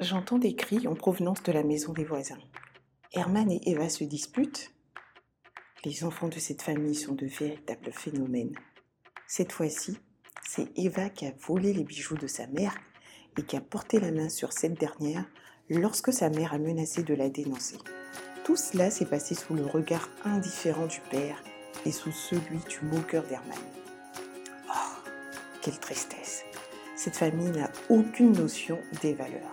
J'entends des cris en provenance de la maison des voisins. Herman et Eva se disputent. Les enfants de cette famille sont de véritables phénomènes. Cette fois-ci, c'est Eva qui a volé les bijoux de sa mère et qui a porté la main sur cette dernière lorsque sa mère a menacé de la dénoncer. Tout cela s'est passé sous le regard indifférent du père et sous celui du moqueur d'Herman. Oh, quelle tristesse. Cette famille n'a aucune notion des valeurs.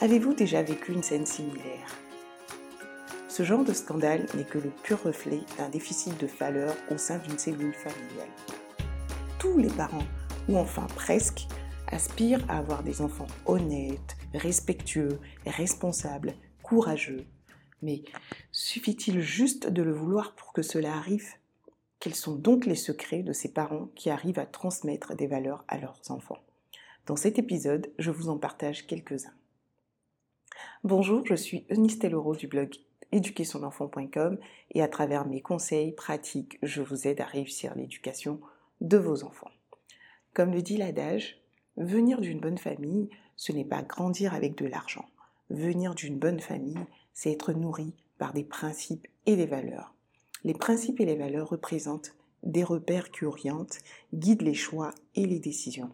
Avez-vous déjà vécu une scène similaire? Ce genre de scandale n'est que le pur reflet d'un déficit de valeurs au sein d'une cellule familiale. Tous les parents, ou enfin presque, aspirent à avoir des enfants honnêtes, respectueux, responsables, courageux. Mais suffit-il juste de le vouloir pour que cela arrive? Quels sont donc les secrets de ces parents qui arrivent à transmettre des valeurs à leurs enfants? Dans cet épisode, je vous en partage quelques-uns. Bonjour, je suis Eunice Tellero du blog éduquersonenfant.com et à travers mes conseils pratiques, je vous aide à réussir l'éducation de vos enfants. Comme le dit l'adage, venir d'une bonne famille, ce n'est pas grandir avec de l'argent. Venir d'une bonne famille, c'est être nourri par des principes et des valeurs. Les principes et les valeurs représentent des repères qui orientent, guident les choix et les décisions.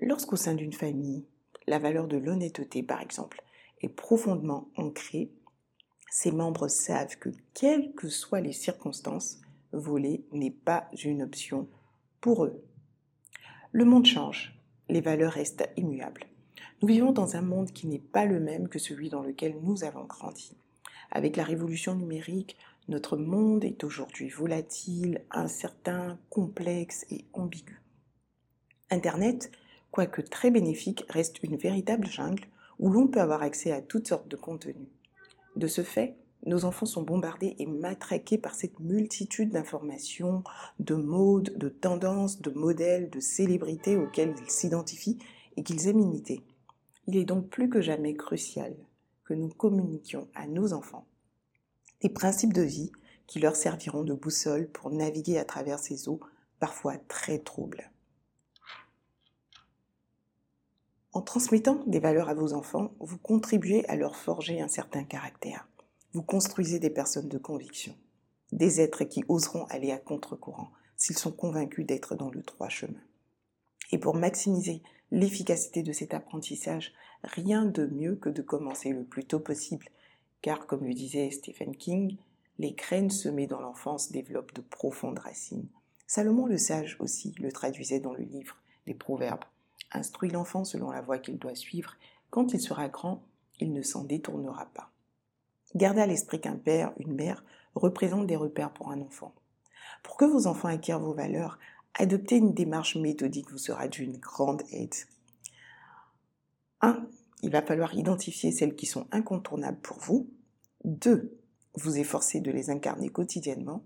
Lorsqu'au sein d'une famille, la valeur de l'honnêteté, par exemple, est profondément ancrée, ses membres savent que, quelles que soient les circonstances, voler n'est pas une option pour eux. Le monde change, les valeurs restent immuables. Nous vivons dans un monde qui n'est pas le même que celui dans lequel nous avons grandi. Avec la révolution numérique, notre monde est aujourd'hui volatile, incertain, complexe et ambigu. Internet, quoique très bénéfique, reste une véritable jungle où l'on peut avoir accès à toutes sortes de contenus. De ce fait, nos enfants sont bombardés et matraqués par cette multitude d'informations, de modes, de tendances, de modèles, de célébrités auxquels ils s'identifient et qu'ils aiment imiter. Il est donc plus que jamais crucial que nous communiquions à nos enfants des principes de vie qui leur serviront de boussole pour naviguer à travers ces eaux parfois très troubles. En transmettant des valeurs à vos enfants, vous contribuez à leur forger un certain caractère. Vous construisez des personnes de conviction, des êtres qui oseront aller à contre-courant s'ils sont convaincus d'être dans le droit chemin. Et pour maximiser l'efficacité de cet apprentissage, rien de mieux que de commencer le plus tôt possible, car comme le disait Stephen King, les graines semées dans l'enfance développent de profondes racines. Salomon le sage aussi le traduisait dans le livre des Proverbes. Instruis l'enfant selon la voie qu'il doit suivre, quand il sera grand, il ne s'en détournera pas. Gardez à l'esprit qu'un père, une mère, représentent des repères pour un enfant. Pour que vos enfants acquièrent vos valeurs, adopter une démarche méthodique vous sera d'une grande aide. 1. Il va falloir identifier celles qui sont incontournables pour vous. 2. Vous efforcer de les incarner quotidiennement.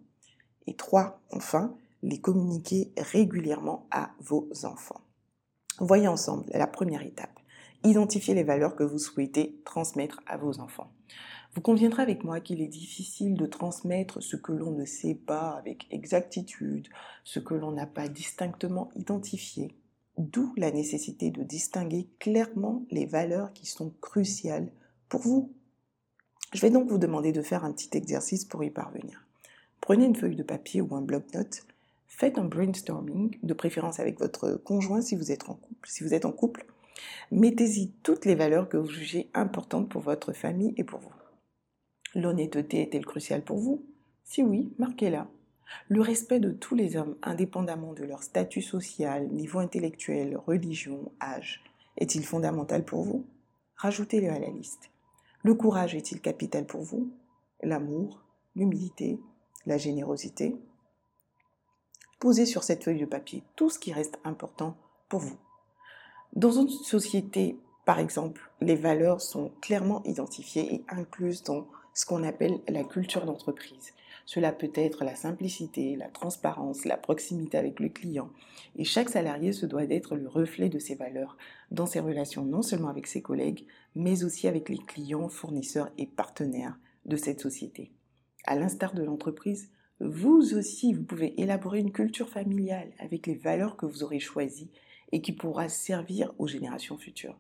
Et 3. Enfin, les communiquer régulièrement à vos enfants. Voyez ensemble la première étape. Identifiez les valeurs que vous souhaitez transmettre à vos enfants. Vous conviendrez avec moi qu'il est difficile de transmettre ce que l'on ne sait pas avec exactitude, ce que l'on n'a pas distinctement identifié, d'où la nécessité de distinguer clairement les valeurs qui sont cruciales pour vous. Je vais donc vous demander de faire un petit exercice pour y parvenir. Prenez une feuille de papier ou un bloc-notes, faites un brainstorming, de préférence avec votre conjoint si vous êtes en couple. Si vous êtes en couple, mettez-y toutes les valeurs que vous jugez importantes pour votre famille et pour vous. L'honnêteté est-elle cruciale pour vous? Si oui, marquez-la. Le respect de tous les hommes, indépendamment de leur statut social, niveau intellectuel, religion, âge, est-il fondamental pour vous? Rajoutez-le à la liste. Le courage est-il capital pour vous? L'amour, l'humilité, la générosité? Posez sur cette feuille de papier tout ce qui reste important pour vous. Dans une société, par exemple, les valeurs sont clairement identifiées et incluses dans ce qu'on appelle la culture d'entreprise. Cela peut être la simplicité, la transparence, la proximité avec le client. Et chaque salarié se doit d'être le reflet de ces valeurs dans ses relations non seulement avec ses collègues, mais aussi avec les clients, fournisseurs et partenaires de cette société. À l'instar de l'entreprise, vous aussi, vous pouvez élaborer une culture familiale avec les valeurs que vous aurez choisies et qui pourra servir aux générations futures.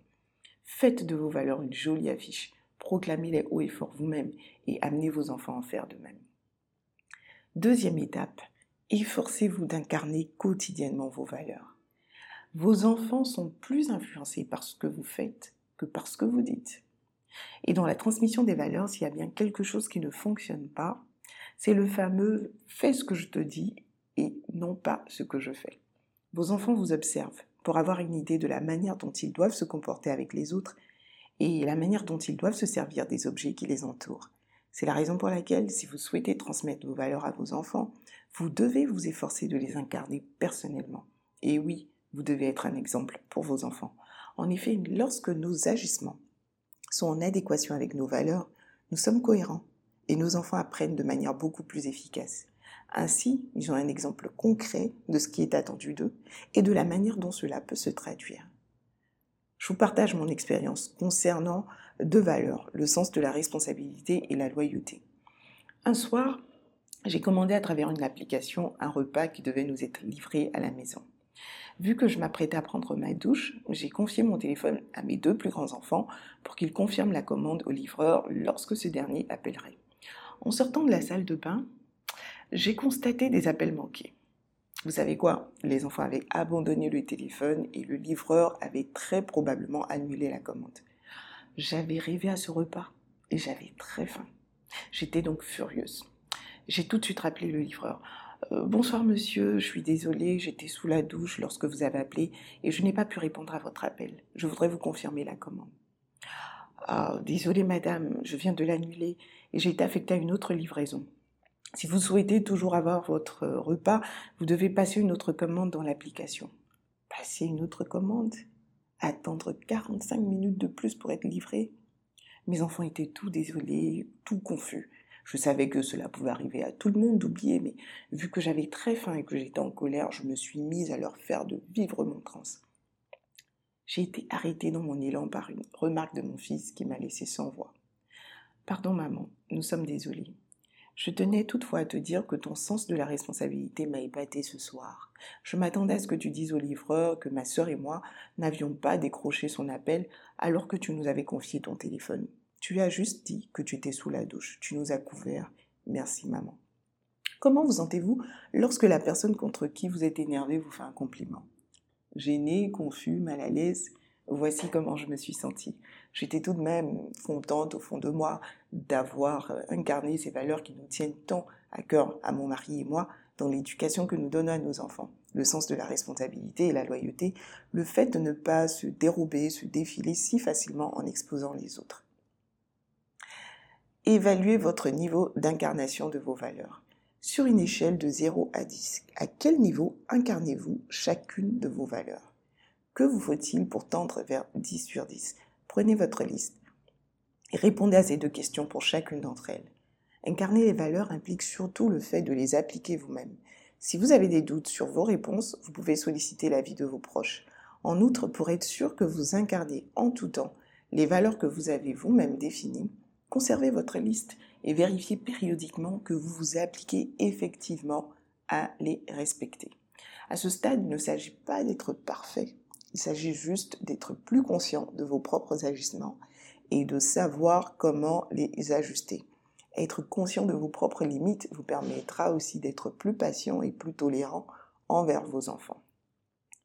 Faites de vos valeurs une jolie affiche. Proclamez-les haut et fort vous-même et amenez vos enfants à en faire de même. Deuxième étape, efforcez-vous d'incarner quotidiennement vos valeurs. Vos enfants sont plus influencés par ce que vous faites que par ce que vous dites. Et dans la transmission des valeurs, s'il y a bien quelque chose qui ne fonctionne pas, c'est le fameux fais ce que je te dis et non pas ce que je fais. Vos enfants vous observent pour avoir une idée de la manière dont ils doivent se comporter avec les autres et la manière dont ils doivent se servir des objets qui les entourent. C'est la raison pour laquelle, si vous souhaitez transmettre vos valeurs à vos enfants, vous devez vous efforcer de les incarner personnellement. Et oui, vous devez être un exemple pour vos enfants. En effet, lorsque nos agissements sont en adéquation avec nos valeurs, nous sommes cohérents et nos enfants apprennent de manière beaucoup plus efficace. Ainsi, ils ont un exemple concret de ce qui est attendu d'eux et de la manière dont cela peut se traduire. Je vous partage mon expérience concernant deux valeurs, le sens de la responsabilité et la loyauté. Un soir, j'ai commandé à travers une application un repas qui devait nous être livré à la maison. Vu que je m'apprêtais à prendre ma douche, j'ai confié mon téléphone à mes deux plus grands enfants pour qu'ils confirment la commande au livreur lorsque ce dernier appellerait. En sortant de la salle de bain, j'ai constaté des appels manqués. Vous savez quoi? Les enfants avaient abandonné le téléphone et le livreur avait très probablement annulé la commande. J'avais rêvé à ce repas et j'avais très faim. J'étais donc furieuse. J'ai tout de suite rappelé le livreur. Euh, bonsoir monsieur, je suis désolée, j'étais sous la douche lorsque vous avez appelé et je n'ai pas pu répondre à votre appel. Je voudrais vous confirmer la commande. Ah, désolée madame, je viens de l'annuler et j'ai été affectée à une autre livraison. Si vous souhaitez toujours avoir votre repas, vous devez passer une autre commande dans l'application. Passer une autre commande? Attendre 45 minutes de plus pour être livré Mes enfants étaient tout désolés, tout confus. Je savais que cela pouvait arriver à tout le monde d'oublier, mais vu que j'avais très faim et que j'étais en colère, je me suis mise à leur faire de vivre mon trans. J'ai été arrêtée dans mon élan par une remarque de mon fils qui m'a laissé sans voix. Pardon maman, nous sommes désolés. Je tenais toutefois à te dire que ton sens de la responsabilité m'a épaté ce soir. Je m'attendais à ce que tu dises au livreur que ma sœur et moi n'avions pas décroché son appel alors que tu nous avais confié ton téléphone. Tu as juste dit que tu étais sous la douche. Tu nous as couverts. Merci, maman. Comment vous sentez-vous lorsque la personne contre qui vous êtes énervé vous fait un compliment? Gêné, confus, mal à l'aise Voici comment je me suis sentie. J'étais tout de même contente au fond de moi d'avoir euh, incarné ces valeurs qui nous tiennent tant à cœur à mon mari et moi dans l'éducation que nous donnons à nos enfants. Le sens de la responsabilité et la loyauté, le fait de ne pas se dérober, se défiler si facilement en exposant les autres. Évaluez votre niveau d'incarnation de vos valeurs. Sur une échelle de 0 à 10, à quel niveau incarnez-vous chacune de vos valeurs? Que vous faut-il pour tendre vers 10 sur 10 Prenez votre liste et répondez à ces deux questions pour chacune d'entre elles. Incarner les valeurs implique surtout le fait de les appliquer vous-même. Si vous avez des doutes sur vos réponses, vous pouvez solliciter l'avis de vos proches. En outre, pour être sûr que vous incarnez en tout temps les valeurs que vous avez vous-même définies, Conservez votre liste et vérifiez périodiquement que vous vous appliquez effectivement à les respecter. À ce stade, il ne s'agit pas d'être parfait, il s'agit juste d'être plus conscient de vos propres agissements et de savoir comment les ajuster. Être conscient de vos propres limites vous permettra aussi d'être plus patient et plus tolérant envers vos enfants.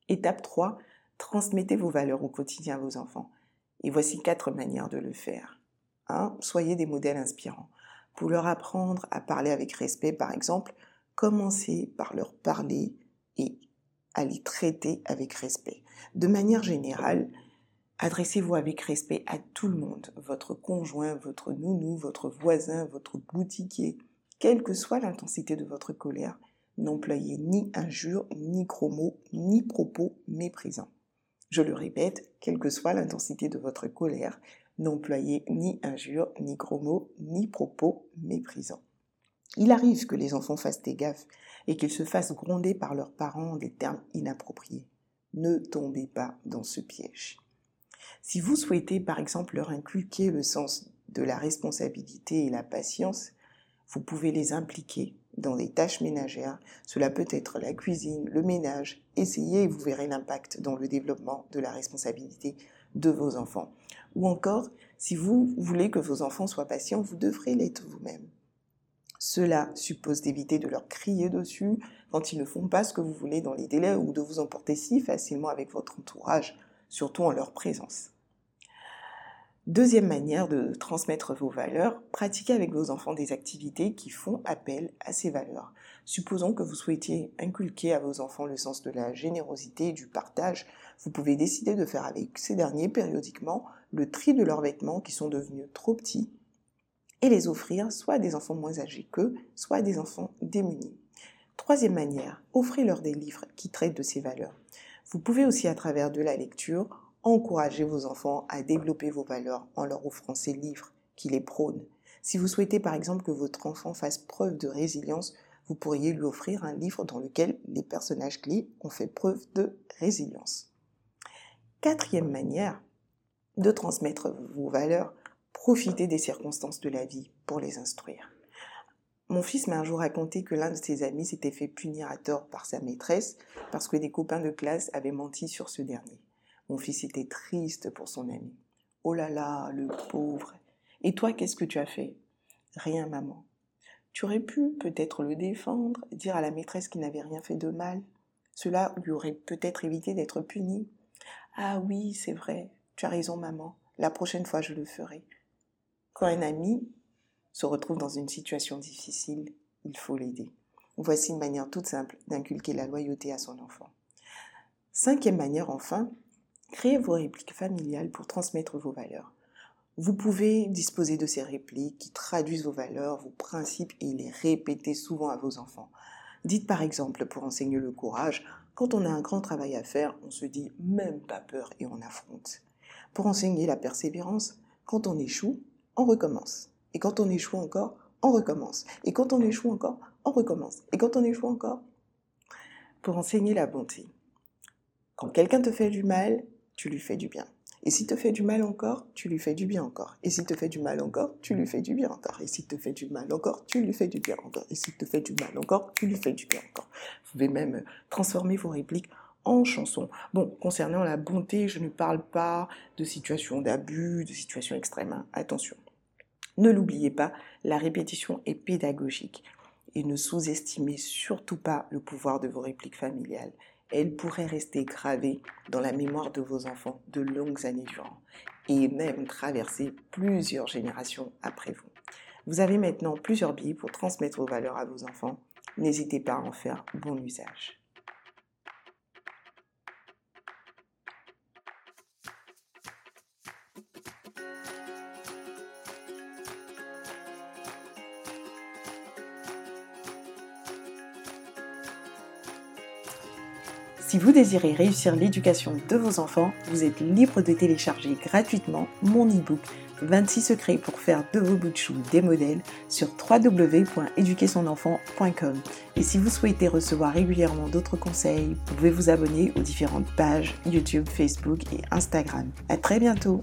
Étape 3, transmettez vos valeurs au quotidien à vos enfants. Et voici quatre manières de le faire. Hein, soyez des modèles inspirants. Pour leur apprendre à parler avec respect, par exemple, commencez par leur parler et à les traiter avec respect. De manière générale, adressez-vous avec respect à tout le monde, votre conjoint, votre nounou, votre voisin, votre boutiquier. Quelle que soit l'intensité de votre colère, n'employez ni injures, ni gros mots, ni propos méprisants. Je le répète, quelle que soit l'intensité de votre colère, n'employez ni injures, ni gros mots, ni propos méprisants. Il arrive que les enfants fassent des gaffes et qu'ils se fassent gronder par leurs parents en des termes inappropriés. Ne tombez pas dans ce piège. Si vous souhaitez par exemple leur inculquer le sens de la responsabilité et la patience, vous pouvez les impliquer dans des tâches ménagères. Cela peut être la cuisine, le ménage. Essayez et vous verrez l'impact dans le développement de la responsabilité de vos enfants. Ou encore, si vous voulez que vos enfants soient patients, vous devrez l'être vous-même. Cela suppose d'éviter de leur crier dessus quand ils ne font pas ce que vous voulez dans les délais ou de vous emporter si facilement avec votre entourage, surtout en leur présence. Deuxième manière de transmettre vos valeurs, pratiquez avec vos enfants des activités qui font appel à ces valeurs. Supposons que vous souhaitiez inculquer à vos enfants le sens de la générosité et du partage. Vous pouvez décider de faire avec ces derniers périodiquement le tri de leurs vêtements qui sont devenus trop petits et les offrir soit à des enfants moins âgés qu'eux, soit à des enfants démunis. Troisième manière, offrez-leur des livres qui traitent de ces valeurs. Vous pouvez aussi à travers de la lecture encourager vos enfants à développer vos valeurs en leur offrant ces livres qui les prônent. Si vous souhaitez par exemple que votre enfant fasse preuve de résilience, vous pourriez lui offrir un livre dans lequel les personnages clés ont fait preuve de résilience. Quatrième manière de transmettre vos valeurs, profitez des circonstances de la vie pour les instruire. Mon fils m'a un jour raconté que l'un de ses amis s'était fait punir à tort par sa maîtresse parce que des copains de classe avaient menti sur ce dernier. Mon fils était triste pour son ami. Oh là là, le pauvre. Et toi, qu'est-ce que tu as fait? Rien, maman. Tu aurais pu peut-être le défendre, dire à la maîtresse qu'il n'avait rien fait de mal. Cela lui aurait peut-être évité d'être puni. Ah oui, c'est vrai, tu as raison, maman. La prochaine fois, je le ferai. Quand un ami se retrouve dans une situation difficile, il faut l'aider. Voici une manière toute simple d'inculquer la loyauté à son enfant. Cinquième manière, enfin, Créez vos répliques familiales pour transmettre vos valeurs. Vous pouvez disposer de ces répliques qui traduisent vos valeurs, vos principes et les répéter souvent à vos enfants. Dites par exemple, pour enseigner le courage, quand on a un grand travail à faire, on se dit même pas peur et on affronte. Pour enseigner la persévérance, quand on échoue, on recommence. Et quand on échoue encore, on recommence. Et quand on échoue encore, on recommence. Et quand on échoue encore, pour enseigner la bonté. Quand quelqu'un te fait du mal, tu lui fais du bien. Et s'il te fait du mal encore, tu lui fais du bien encore. Et s'il te fait du mal encore, tu lui fais du bien encore. Et s'il te fait du mal encore, tu lui fais du bien encore. Et s'il te fait du mal encore, tu lui fais du bien encore. Vous pouvez même transformer vos répliques en chansons. Bon, concernant la bonté, je ne parle pas de situations d'abus, de situations extrêmes. Hein. Attention. Ne l'oubliez pas, la répétition est pédagogique. Et ne sous-estimez surtout pas le pouvoir de vos répliques familiales elle pourrait rester gravée dans la mémoire de vos enfants de longues années durant et même traverser plusieurs générations après vous. Vous avez maintenant plusieurs billes pour transmettre vos valeurs à vos enfants. N'hésitez pas à en faire bon usage. Si vous désirez réussir l'éducation de vos enfants, vous êtes libre de télécharger gratuitement mon e-book 26 secrets pour faire de vos bouts de chou des modèles sur www.éduquersonenfant.com. Et si vous souhaitez recevoir régulièrement d'autres conseils, vous pouvez vous abonner aux différentes pages YouTube, Facebook et Instagram. À très bientôt!